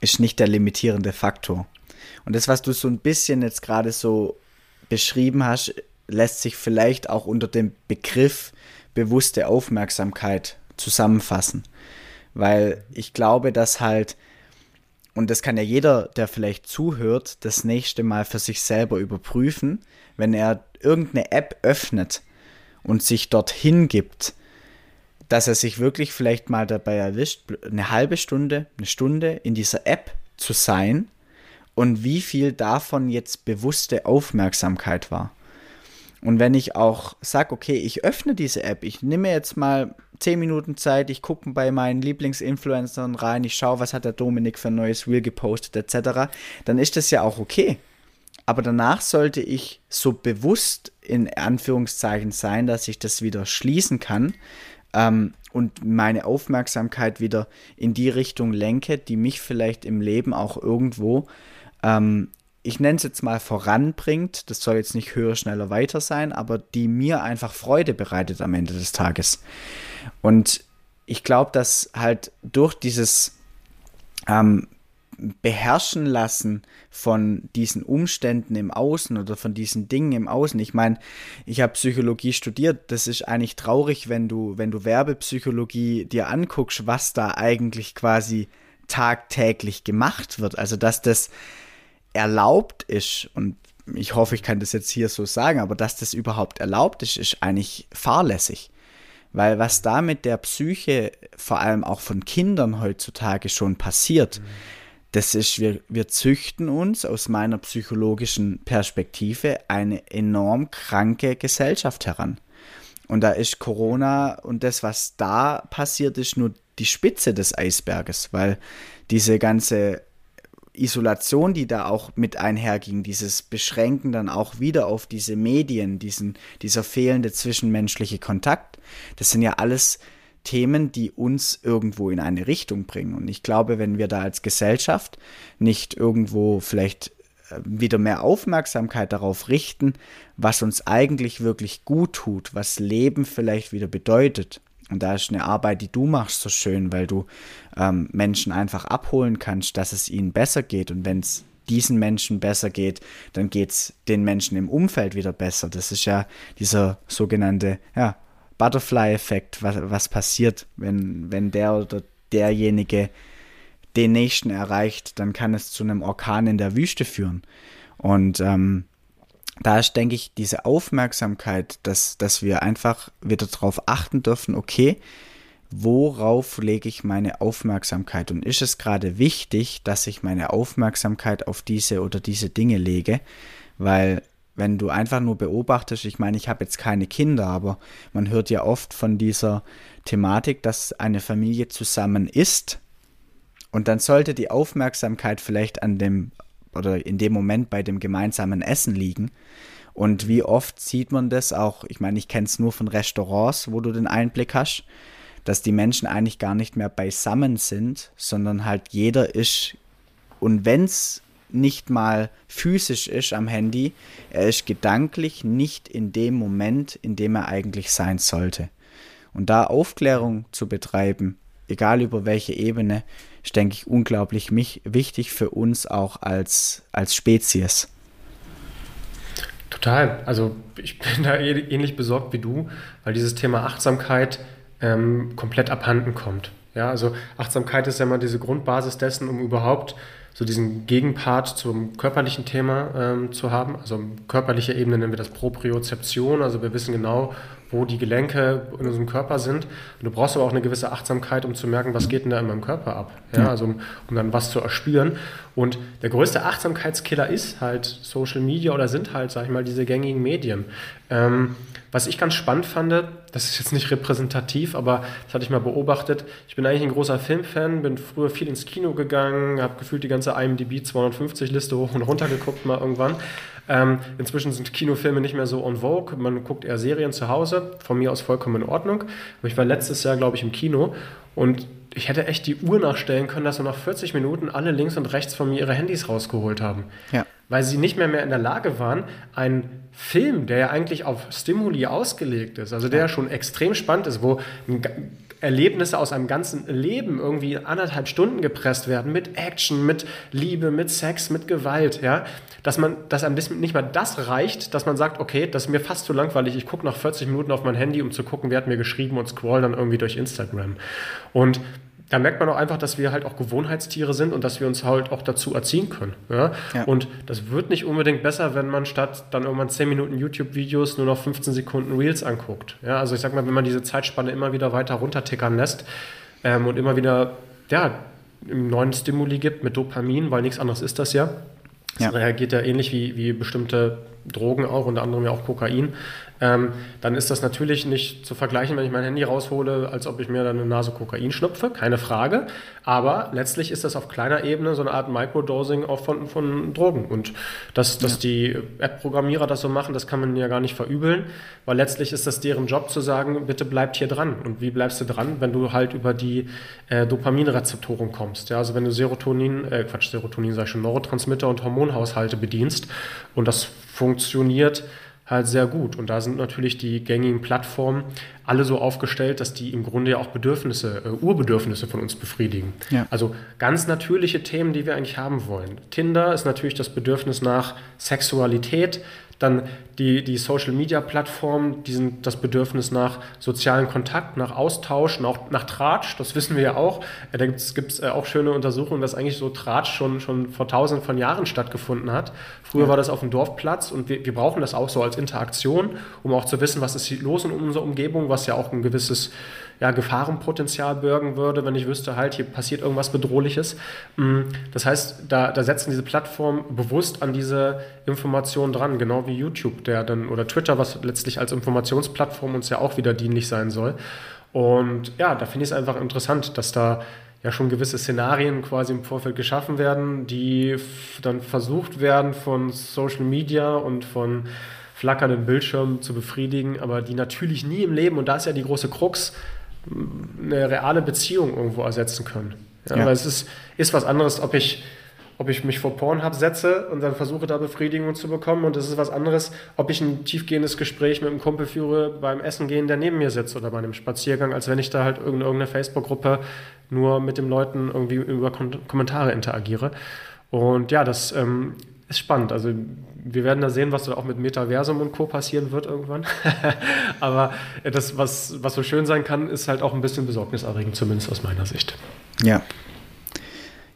ist nicht der limitierende Faktor. Und das, was du so ein bisschen jetzt gerade so beschrieben hast, lässt sich vielleicht auch unter dem Begriff bewusste Aufmerksamkeit zusammenfassen. Weil ich glaube, dass halt, und das kann ja jeder, der vielleicht zuhört, das nächste Mal für sich selber überprüfen, wenn er irgendeine App öffnet und sich dorthin gibt, dass er sich wirklich vielleicht mal dabei erwischt, eine halbe Stunde, eine Stunde in dieser App zu sein und wie viel davon jetzt bewusste Aufmerksamkeit war. Und wenn ich auch sage, okay, ich öffne diese App, ich nehme jetzt mal 10 Minuten Zeit, ich gucke bei meinen Lieblingsinfluencern rein, ich schaue, was hat der Dominik für ein neues Reel gepostet, etc., dann ist das ja auch okay. Aber danach sollte ich so bewusst in Anführungszeichen sein, dass ich das wieder schließen kann ähm, und meine Aufmerksamkeit wieder in die Richtung lenke, die mich vielleicht im Leben auch irgendwo ähm, ich nenne es jetzt mal voranbringt, das soll jetzt nicht höher, schneller, weiter sein, aber die mir einfach Freude bereitet am Ende des Tages. Und ich glaube, dass halt durch dieses ähm, beherrschen lassen von diesen Umständen im Außen oder von diesen Dingen im Außen. Ich meine, ich habe Psychologie studiert. Das ist eigentlich traurig, wenn du, wenn du Werbepsychologie dir anguckst, was da eigentlich quasi tagtäglich gemacht wird. Also, dass das erlaubt ist, und ich hoffe, ich kann das jetzt hier so sagen, aber dass das überhaupt erlaubt ist, ist eigentlich fahrlässig. Weil was da mit der Psyche, vor allem auch von Kindern heutzutage schon passiert, mhm. das ist, wir, wir züchten uns aus meiner psychologischen Perspektive eine enorm kranke Gesellschaft heran. Und da ist Corona und das, was da passiert ist, nur die Spitze des Eisberges, weil diese ganze Isolation, die da auch mit einherging, dieses Beschränken dann auch wieder auf diese Medien, diesen, dieser fehlende zwischenmenschliche Kontakt, das sind ja alles Themen, die uns irgendwo in eine Richtung bringen. Und ich glaube, wenn wir da als Gesellschaft nicht irgendwo vielleicht äh, wieder mehr Aufmerksamkeit darauf richten, was uns eigentlich wirklich gut tut, was Leben vielleicht wieder bedeutet, und da ist eine Arbeit, die du machst, so schön, weil du ähm, Menschen einfach abholen kannst, dass es ihnen besser geht. Und wenn es diesen Menschen besser geht, dann geht es den Menschen im Umfeld wieder besser. Das ist ja dieser sogenannte ja, Butterfly-Effekt, was, was passiert, wenn, wenn der oder derjenige den nächsten erreicht, dann kann es zu einem Orkan in der Wüste führen. Und ähm, da ist, denke ich, diese Aufmerksamkeit, dass, dass wir einfach wieder darauf achten dürfen, okay, worauf lege ich meine Aufmerksamkeit? Und ist es gerade wichtig, dass ich meine Aufmerksamkeit auf diese oder diese Dinge lege? Weil wenn du einfach nur beobachtest, ich meine, ich habe jetzt keine Kinder, aber man hört ja oft von dieser Thematik, dass eine Familie zusammen ist und dann sollte die Aufmerksamkeit vielleicht an dem oder in dem Moment bei dem gemeinsamen Essen liegen. Und wie oft sieht man das auch, ich meine, ich kenne es nur von Restaurants, wo du den Einblick hast, dass die Menschen eigentlich gar nicht mehr beisammen sind, sondern halt jeder ist, und wenn es nicht mal physisch ist am Handy, er ist gedanklich nicht in dem Moment, in dem er eigentlich sein sollte. Und da Aufklärung zu betreiben, egal über welche Ebene, ist, denke ich, unglaublich mich, wichtig für uns auch als, als Spezies. Total. Also ich bin da ähnlich besorgt wie du, weil dieses Thema Achtsamkeit ähm, komplett abhanden kommt. Ja, also Achtsamkeit ist ja immer diese Grundbasis dessen, um überhaupt so diesen Gegenpart zum körperlichen Thema ähm, zu haben. Also körperliche Ebene nennen wir das Propriozeption. Also wir wissen genau, wo die Gelenke in unserem Körper sind. Und du brauchst aber auch eine gewisse Achtsamkeit, um zu merken, was geht denn da in meinem Körper ab. Ja, ja. Also um, um, dann was zu erspüren. Und der größte Achtsamkeitskiller ist halt Social Media oder sind halt, sag ich mal, diese gängigen Medien. Ähm, was ich ganz spannend fand, das ist jetzt nicht repräsentativ, aber das hatte ich mal beobachtet. Ich bin eigentlich ein großer Filmfan, bin früher viel ins Kino gegangen, habe gefühlt die ganze IMDb 250-Liste hoch und runter geguckt mal irgendwann. Ähm, inzwischen sind Kinofilme nicht mehr so en vogue. Man guckt eher Serien zu Hause. Von mir aus vollkommen in Ordnung. Aber ich war letztes Jahr, glaube ich, im Kino und ich hätte echt die Uhr nachstellen können, dass so nach 40 Minuten alle links und rechts von mir ihre Handys rausgeholt haben. Ja. Weil sie nicht mehr, mehr in der Lage waren, einen Film, der ja eigentlich auf Stimuli ausgelegt ist, also der ja schon extrem spannend ist, wo Erlebnisse aus einem ganzen Leben irgendwie anderthalb Stunden gepresst werden, mit Action, mit Liebe, mit Sex, mit Gewalt, ja, dass man, dass einem nicht mal das reicht, dass man sagt, okay, das ist mir fast zu langweilig, ich gucke nach 40 Minuten auf mein Handy, um zu gucken, wer hat mir geschrieben und scroll dann irgendwie durch Instagram. Und da merkt man auch einfach, dass wir halt auch Gewohnheitstiere sind und dass wir uns halt auch dazu erziehen können. Ja? ja. Und das wird nicht unbedingt besser, wenn man statt dann irgendwann 10 Minuten YouTube-Videos nur noch 15 Sekunden Reels anguckt. Ja? Also ich sag mal, wenn man diese Zeitspanne immer wieder weiter runtertickern lässt ähm, und immer wieder ja, einen neuen Stimuli gibt mit Dopamin, weil nichts anderes ist das ja. Das ja. reagiert ja ähnlich wie, wie bestimmte Drogen auch, unter anderem ja auch Kokain ähm, dann ist das natürlich nicht zu vergleichen, wenn ich mein Handy raushole, als ob ich mir dann eine Nase Kokain schnupfe, keine Frage. Aber letztlich ist das auf kleiner Ebene so eine Art Microdosing auch von, von Drogen. Und dass, dass ja. die App-Programmierer das so machen, das kann man ja gar nicht verübeln, weil letztlich ist das deren Job zu sagen, bitte bleibt hier dran. Und wie bleibst du dran, wenn du halt über die äh, Dopaminrezeptoren kommst? Ja, also wenn du Serotonin, äh, Quatsch, Serotonin sag ich schon, Neurotransmitter und Hormonhaushalte bedienst und das funktioniert halt sehr gut. Und da sind natürlich die gängigen Plattformen alle so aufgestellt, dass die im Grunde ja auch Bedürfnisse, äh, Urbedürfnisse von uns befriedigen. Ja. Also ganz natürliche Themen, die wir eigentlich haben wollen. Tinder ist natürlich das Bedürfnis nach Sexualität, dann die, die Social-Media-Plattformen, die sind das Bedürfnis nach sozialen Kontakt, nach Austausch, nach, nach Tratsch, das wissen wir ja auch. Äh, da gibt es äh, auch schöne Untersuchungen, dass eigentlich so Tratsch schon, schon vor tausenden von Jahren stattgefunden hat. Früher ja. war das auf dem Dorfplatz und wir, wir brauchen das auch so als Interaktion, um auch zu wissen, was ist los in unserer Umgebung, was ja auch ein gewisses ja, Gefahrenpotenzial bürgen würde, wenn ich wüsste, halt, hier passiert irgendwas Bedrohliches. Mm, das heißt, da, da setzen diese Plattformen bewusst an diese Informationen dran, genau wie YouTube, der dann, oder Twitter, was letztlich als Informationsplattform uns ja auch wieder dienlich sein soll. Und ja, da finde ich es einfach interessant, dass da ja schon gewisse Szenarien quasi im Vorfeld geschaffen werden, die dann versucht werden von Social Media und von flackernden Bildschirmen zu befriedigen, aber die natürlich nie im Leben, und da ist ja die große Krux, eine reale Beziehung irgendwo ersetzen können. Ja, ja. Weil es ist, ist was anderes, ob ich, ob ich mich vor Pornhub setze und dann versuche, da Befriedigung zu bekommen. Und es ist was anderes, ob ich ein tiefgehendes Gespräch mit einem Kumpel führe beim Essen gehen, der neben mir sitzt oder bei einem Spaziergang, als wenn ich da halt in irgendeiner Facebook-Gruppe nur mit den Leuten irgendwie über Kommentare interagiere. Und ja, das ähm, ist spannend. Also wir werden da sehen, was da auch mit Metaversum und Co. passieren wird irgendwann. [laughs] Aber das, was, was so schön sein kann, ist halt auch ein bisschen besorgniserregend, zumindest aus meiner Sicht. Ja.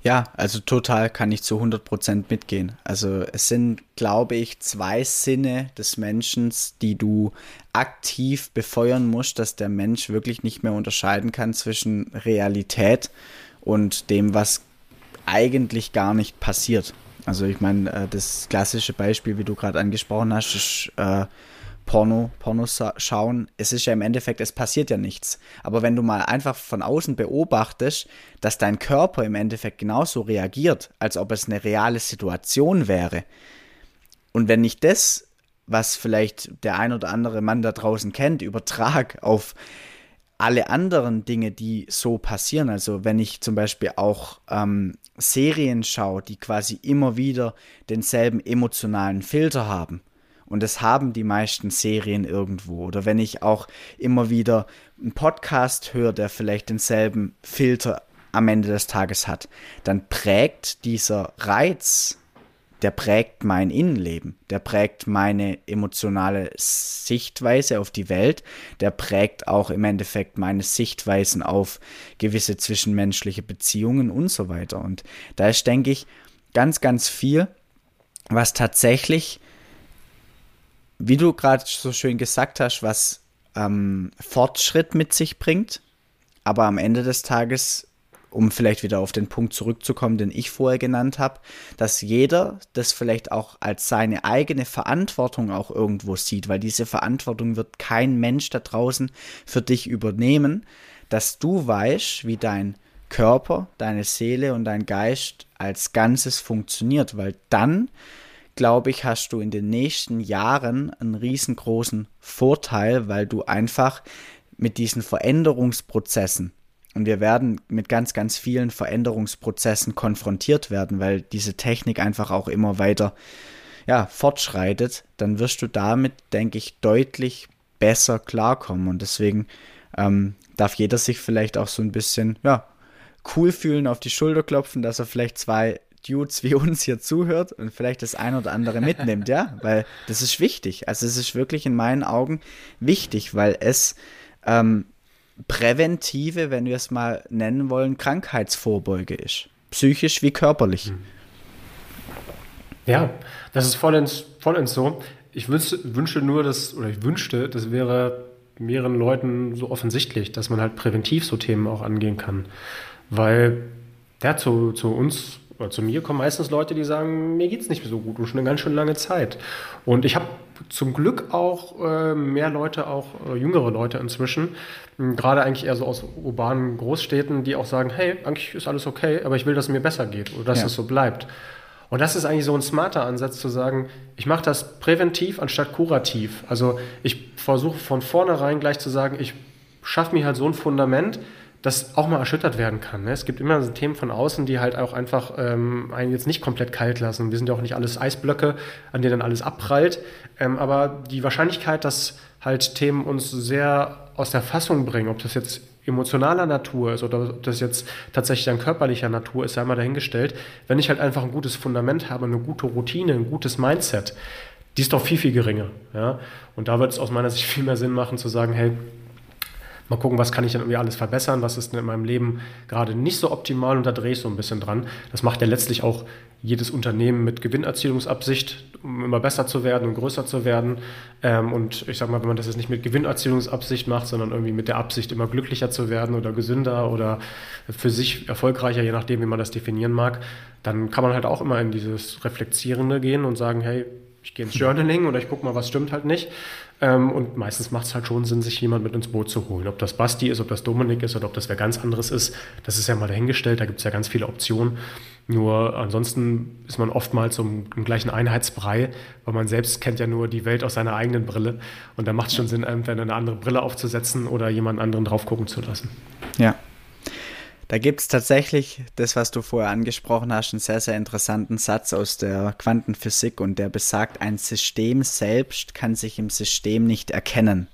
Ja, also total kann ich zu 100% mitgehen. Also es sind, glaube ich, zwei Sinne des Menschen, die du aktiv befeuern musst, dass der Mensch wirklich nicht mehr unterscheiden kann zwischen Realität und dem, was eigentlich gar nicht passiert. Also ich meine, äh, das klassische Beispiel, wie du gerade angesprochen hast, ist äh, Porno, Porno schauen, es ist ja im Endeffekt, es passiert ja nichts. Aber wenn du mal einfach von außen beobachtest, dass dein Körper im Endeffekt genauso reagiert, als ob es eine reale Situation wäre, und wenn ich das, was vielleicht der ein oder andere Mann da draußen kennt, übertrag auf alle anderen Dinge, die so passieren, also wenn ich zum Beispiel auch ähm, Serien schaue, die quasi immer wieder denselben emotionalen Filter haben, und das haben die meisten Serien irgendwo. Oder wenn ich auch immer wieder einen Podcast höre, der vielleicht denselben Filter am Ende des Tages hat, dann prägt dieser Reiz, der prägt mein Innenleben, der prägt meine emotionale Sichtweise auf die Welt, der prägt auch im Endeffekt meine Sichtweisen auf gewisse zwischenmenschliche Beziehungen und so weiter. Und da ist, denke ich, ganz, ganz viel, was tatsächlich wie du gerade so schön gesagt hast, was ähm, Fortschritt mit sich bringt, aber am Ende des Tages, um vielleicht wieder auf den Punkt zurückzukommen, den ich vorher genannt habe, dass jeder das vielleicht auch als seine eigene Verantwortung auch irgendwo sieht, weil diese Verantwortung wird kein Mensch da draußen für dich übernehmen, dass du weißt, wie dein Körper, deine Seele und dein Geist als Ganzes funktioniert, weil dann glaube ich, hast du in den nächsten Jahren einen riesengroßen Vorteil, weil du einfach mit diesen Veränderungsprozessen und wir werden mit ganz, ganz vielen Veränderungsprozessen konfrontiert werden, weil diese Technik einfach auch immer weiter ja, fortschreitet, dann wirst du damit, denke ich, deutlich besser klarkommen. Und deswegen ähm, darf jeder sich vielleicht auch so ein bisschen ja, cool fühlen, auf die Schulter klopfen, dass er vielleicht zwei Dudes wie [laughs] uns hier zuhört und vielleicht das ein oder andere mitnimmt, ja, weil das ist wichtig. Also es ist wirklich in meinen Augen wichtig, weil es ähm, präventive, wenn wir es mal nennen wollen, Krankheitsvorbeuge ist. Psychisch wie körperlich. Mhm. Ja, das ist vollends, vollends so. Ich wünsche, wünsche nur, dass, oder ich wünschte, das wäre mehreren Leuten so offensichtlich, dass man halt präventiv so Themen auch angehen kann. Weil, ja, zu, zu uns oder zu mir kommen meistens Leute, die sagen, mir geht es nicht so gut und schon eine ganz schön lange Zeit. Und ich habe zum Glück auch äh, mehr Leute, auch äh, jüngere Leute inzwischen, gerade eigentlich eher so aus urbanen Großstädten, die auch sagen, hey, eigentlich ist alles okay, aber ich will, dass es mir besser geht oder dass ja. es so bleibt. Und das ist eigentlich so ein smarter Ansatz zu sagen, ich mache das präventiv anstatt kurativ. Also ich versuche von vornherein gleich zu sagen, ich schaffe mir halt so ein Fundament, das auch mal erschüttert werden kann. Ne? Es gibt immer so Themen von außen, die halt auch einfach ähm, einen jetzt nicht komplett kalt lassen. Wir sind ja auch nicht alles Eisblöcke, an denen dann alles abprallt. Ähm, aber die Wahrscheinlichkeit, dass halt Themen uns sehr aus der Fassung bringen, ob das jetzt emotionaler Natur ist oder ob das jetzt tatsächlich dann körperlicher Natur ist, sei mal dahingestellt. Wenn ich halt einfach ein gutes Fundament habe, eine gute Routine, ein gutes Mindset, die ist doch viel, viel geringer. Ja? Und da wird es aus meiner Sicht viel mehr Sinn machen zu sagen, hey, mal gucken, was kann ich denn irgendwie alles verbessern, was ist denn in meinem Leben gerade nicht so optimal und da drehe ich so ein bisschen dran. Das macht ja letztlich auch jedes Unternehmen mit Gewinnerzielungsabsicht, um immer besser zu werden und größer zu werden. Ähm, und ich sage mal, wenn man das jetzt nicht mit Gewinnerzielungsabsicht macht, sondern irgendwie mit der Absicht, immer glücklicher zu werden oder gesünder oder für sich erfolgreicher, je nachdem, wie man das definieren mag, dann kann man halt auch immer in dieses Reflektierende gehen und sagen, hey, ich gehe ins [laughs] Journaling oder ich gucke mal, was stimmt halt nicht. Ähm, und meistens macht es halt schon Sinn, sich jemand mit ins Boot zu holen. Ob das Basti ist, ob das Dominik ist oder ob das wer ganz anderes ist, das ist ja mal dahingestellt. Da gibt es ja ganz viele Optionen. Nur ansonsten ist man oftmals so im, im, gleichen Einheitsbrei, weil man selbst kennt ja nur die Welt aus seiner eigenen Brille. Und da macht es schon Sinn, entweder eine andere Brille aufzusetzen oder jemand anderen drauf gucken zu lassen. Ja, da gibt es tatsächlich das, was du vorher angesprochen hast, einen sehr, sehr interessanten Satz aus der Quantenphysik und der besagt, ein System selbst kann sich im System nicht erkennen.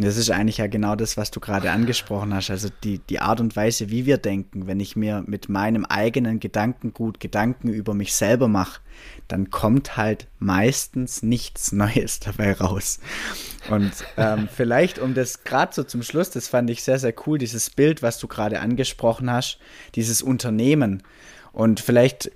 Das ist eigentlich ja genau das, was du gerade angesprochen hast. Also die, die Art und Weise, wie wir denken. Wenn ich mir mit meinem eigenen Gedankengut Gedanken über mich selber mache, dann kommt halt meistens nichts Neues [laughs] dabei raus. Und ähm, vielleicht, um das gerade so zum Schluss, das fand ich sehr, sehr cool, dieses Bild, was du gerade angesprochen hast, dieses Unternehmen. Und vielleicht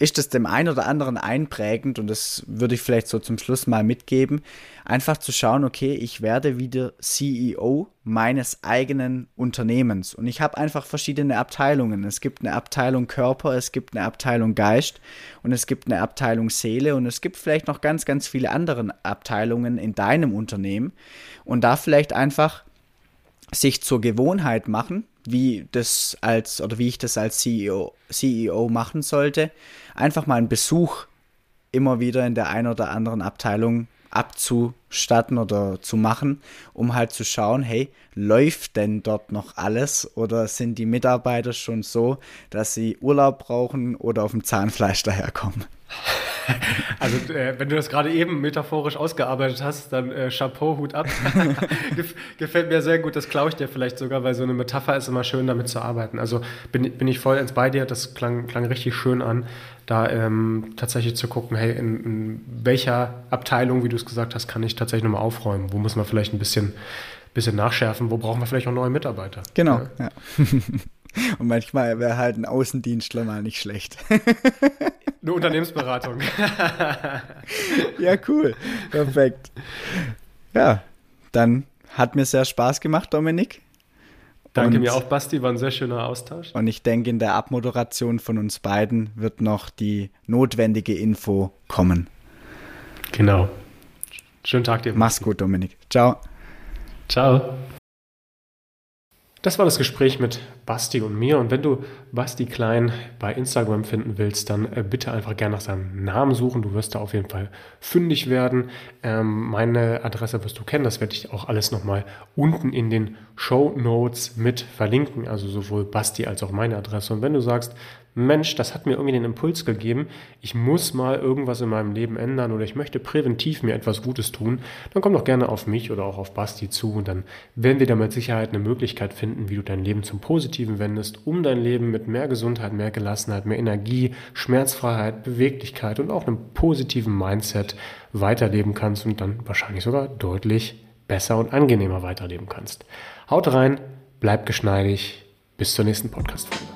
ist es dem einen oder anderen einprägend und das würde ich vielleicht so zum Schluss mal mitgeben, einfach zu schauen, okay, ich werde wieder CEO meines eigenen Unternehmens und ich habe einfach verschiedene Abteilungen. Es gibt eine Abteilung Körper, es gibt eine Abteilung Geist und es gibt eine Abteilung Seele und es gibt vielleicht noch ganz, ganz viele andere Abteilungen in deinem Unternehmen und da vielleicht einfach sich zur Gewohnheit machen, wie das als oder wie ich das als CEO, CEO machen sollte, einfach mal einen Besuch immer wieder in der einen oder anderen Abteilung abzustatten oder zu machen, um halt zu schauen, hey, läuft denn dort noch alles oder sind die Mitarbeiter schon so, dass sie Urlaub brauchen oder auf dem Zahnfleisch daherkommen? [laughs] Also, äh, wenn du das gerade eben metaphorisch ausgearbeitet hast, dann äh, Chapeau, Hut ab. [laughs] Gefällt mir sehr gut, das klaue ich dir vielleicht sogar, weil so eine Metapher ist immer schön, damit zu arbeiten. Also bin, bin ich voll ins bei dir, das klang, klang richtig schön an, da ähm, tatsächlich zu gucken, hey, in, in welcher Abteilung, wie du es gesagt hast, kann ich tatsächlich nochmal aufräumen? Wo muss man vielleicht ein bisschen, bisschen nachschärfen? Wo brauchen wir vielleicht auch neue Mitarbeiter? Genau, ja. ja. [laughs] Und manchmal wäre halt ein Außendienstler mal nicht schlecht. [laughs] Eine Unternehmensberatung. [laughs] ja, cool. Perfekt. Ja, dann hat mir sehr Spaß gemacht, Dominik. Danke und, mir auch, Basti, war ein sehr schöner Austausch. Und ich denke, in der Abmoderation von uns beiden wird noch die notwendige Info kommen. Genau. Schönen Tag dir. Mach's gut, Dominik. Ciao. Ciao. Das war das Gespräch mit Basti und mir. Und wenn du Basti Klein bei Instagram finden willst, dann äh, bitte einfach gerne nach seinem Namen suchen. Du wirst da auf jeden Fall fündig werden. Ähm, meine Adresse wirst du kennen. Das werde ich auch alles nochmal unten in den Show Notes mit verlinken. Also sowohl Basti als auch meine Adresse. Und wenn du sagst, Mensch, das hat mir irgendwie den Impuls gegeben, ich muss mal irgendwas in meinem Leben ändern oder ich möchte präventiv mir etwas Gutes tun, dann komm doch gerne auf mich oder auch auf Basti zu und dann werden wir da mit Sicherheit eine Möglichkeit finden, wie du dein Leben zum Positiven wendest, um dein Leben mit mehr Gesundheit, mehr Gelassenheit, mehr Energie, Schmerzfreiheit, Beweglichkeit und auch einem positiven Mindset weiterleben kannst und dann wahrscheinlich sogar deutlich besser und angenehmer weiterleben kannst. Haut rein, bleib geschmeidig, bis zur nächsten Podcast-Folge.